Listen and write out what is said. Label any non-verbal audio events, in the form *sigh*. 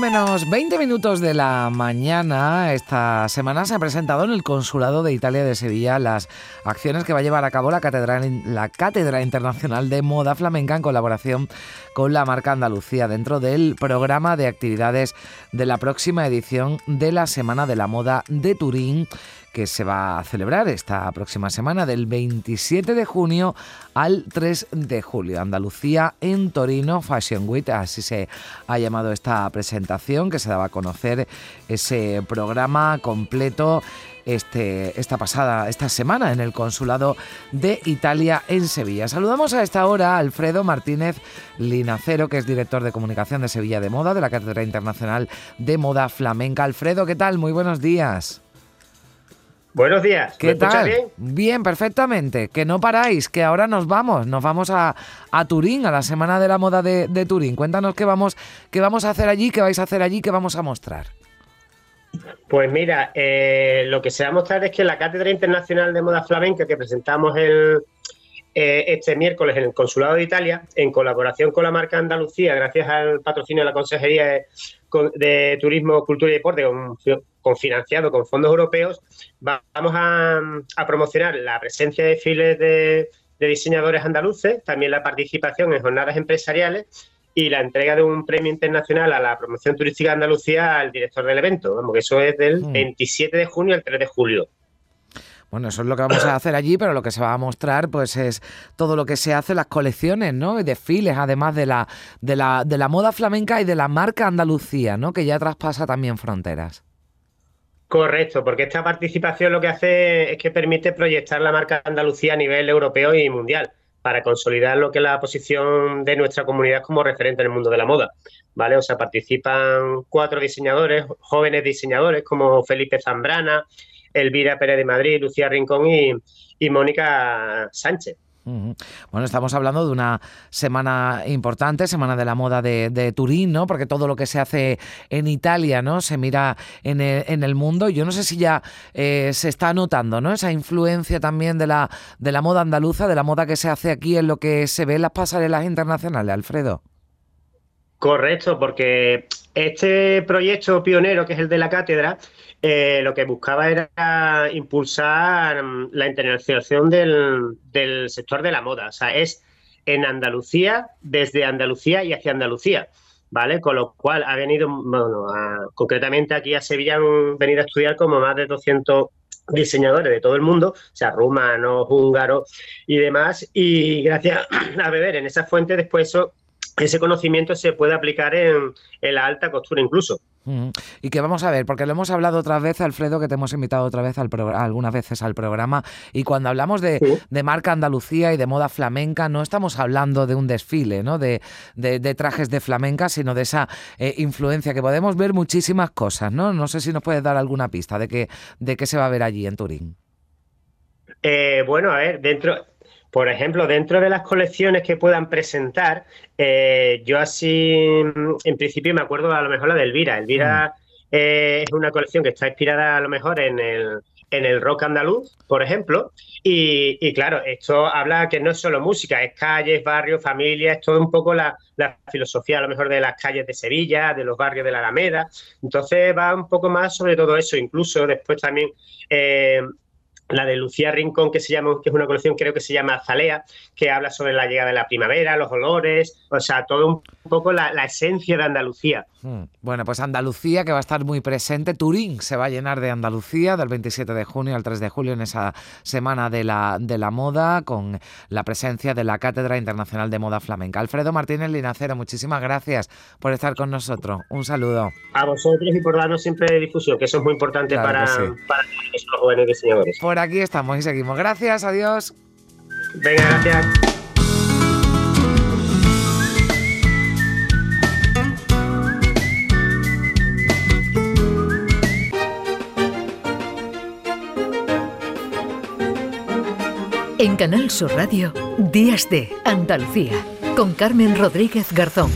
Menos 20 minutos de la mañana. Esta semana se ha presentado en el Consulado de Italia de Sevilla las acciones que va a llevar a cabo la Cátedra, la Cátedra Internacional de Moda Flamenca en colaboración con la marca Andalucía dentro del programa de actividades de la próxima edición de la Semana de la Moda de Turín que se va a celebrar esta próxima semana del 27 de junio al 3 de julio. Andalucía en Torino Fashion Week, así se ha llamado esta presentación que se daba a conocer ese programa completo este, esta pasada, esta semana en el Consulado de Italia en Sevilla. Saludamos a esta hora a Alfredo Martínez Linacero, que es director de comunicación de Sevilla de Moda, de la Cátedra Internacional de Moda Flamenca. Alfredo, ¿qué tal? Muy buenos días. Buenos días. ¿Qué tal? Bien? bien? perfectamente. Que no paráis, que ahora nos vamos. Nos vamos a, Turín, a la Semana de la Moda de, Turín. Cuéntanos qué vamos, qué vamos a hacer allí, qué vais a hacer allí, qué vamos a mostrar. Pues mira, eh, lo que se va a mostrar es que la Cátedra Internacional de Moda Flamenca que presentamos el, eh, este miércoles en el Consulado de Italia, en colaboración con la marca Andalucía, gracias al patrocinio de la Consejería de, Turismo, Cultura y Deporte, con, financiado con fondos europeos, vamos a, promocionar la presencia de desfiles de, de diseñadores andaluces, también la participación en jornadas empresariales y la entrega de un premio internacional a la promoción turística de Andalucía al director del evento. Vamos, que eso es del 27 mm. de junio al 3 de julio. Bueno, eso es lo que vamos a hacer allí, pero lo que se va a mostrar pues es todo lo que se hace, las colecciones, ¿no? Y desfiles, además de la, de la, de la moda flamenca y de la marca Andalucía, ¿no? Que ya traspasa también fronteras. Correcto, porque esta participación lo que hace es que permite proyectar la marca Andalucía a nivel europeo y mundial para consolidar lo que es la posición de nuestra comunidad como referente en el mundo de la moda. ¿Vale? O sea, participan cuatro diseñadores, jóvenes diseñadores como Felipe Zambrana, Elvira Pérez de Madrid, Lucía Rincón y, Mónica Sánchez. Bueno, estamos hablando de una semana importante, Semana de la Moda de, Turín, ¿no? Porque todo lo que se hace en Italia, ¿no? Se mira en el, mundo. Yo no sé si ya eh, se está notando, ¿no? Esa influencia también de la, de la moda andaluza, de la moda que se hace aquí en lo que se ve en las pasarelas internacionales, Alfredo. Correcto, porque este proyecto pionero, que es el de la cátedra, eh, lo que buscaba era impulsar mm, la internacionalización del, sector de la moda. O sea, es en Andalucía, desde Andalucía y hacia Andalucía. ¿Vale? Con lo cual ha venido, bueno, concretamente aquí a Sevilla han venido a estudiar como más de 200 diseñadores de todo el mundo, o sea, rumanos, húngaros y demás, y gracias *clears throat* a beber en esa fuente después eso ese conocimiento se puede aplicar en, la alta costura incluso. Y que vamos a ver, porque lo hemos hablado otra vez, Alfredo, que te hemos invitado otra vez al algunas veces al programa, y cuando hablamos de, marca Andalucía y de moda flamenca, no estamos hablando de un desfile, ¿no? De, trajes de flamenca, sino de esa eh, influencia que podemos ver muchísimas cosas, ¿no? No sé si nos puedes dar alguna pista de qué de qué se va a ver allí en Turín. Eh, bueno, a ver, dentro, por ejemplo, dentro de las colecciones que puedan presentar, eh, yo así, en principio me acuerdo a lo mejor la de Elvira. Elvira mm. eh, es una colección que está inspirada a lo mejor en el, en el rock andaluz, por ejemplo. Y, claro, esto habla que no es solo música, es calles, barrios, familias, es todo un poco la, filosofía a lo mejor de las calles de Sevilla, de los barrios de la Alameda. Entonces va un poco más sobre todo eso. Incluso después también eh, la de Lucía Rincón, que se llama, que es una colección, creo que se llama Azalea, que habla sobre la llegada de la primavera, los olores, o sea, todo un poco la, esencia de Andalucía. Hmm. Bueno, pues Andalucía que va a estar muy presente. Turín se va a llenar de Andalucía del 27 de junio al 3 de julio en esa semana de la, de la moda con la presencia de la Cátedra Internacional de Moda Flamenca. Alfredo Martínez Linacero, muchísimas gracias por estar con nosotros. Un saludo. A vosotros y por darnos siempre difusión, que eso es muy importante para, para los jóvenes diseñadores Aquí estamos y seguimos. Gracias, adiós. Venga, gracias. En Canal Sur Radio, Días de Andalucía, con Carmen Rodríguez Garzón.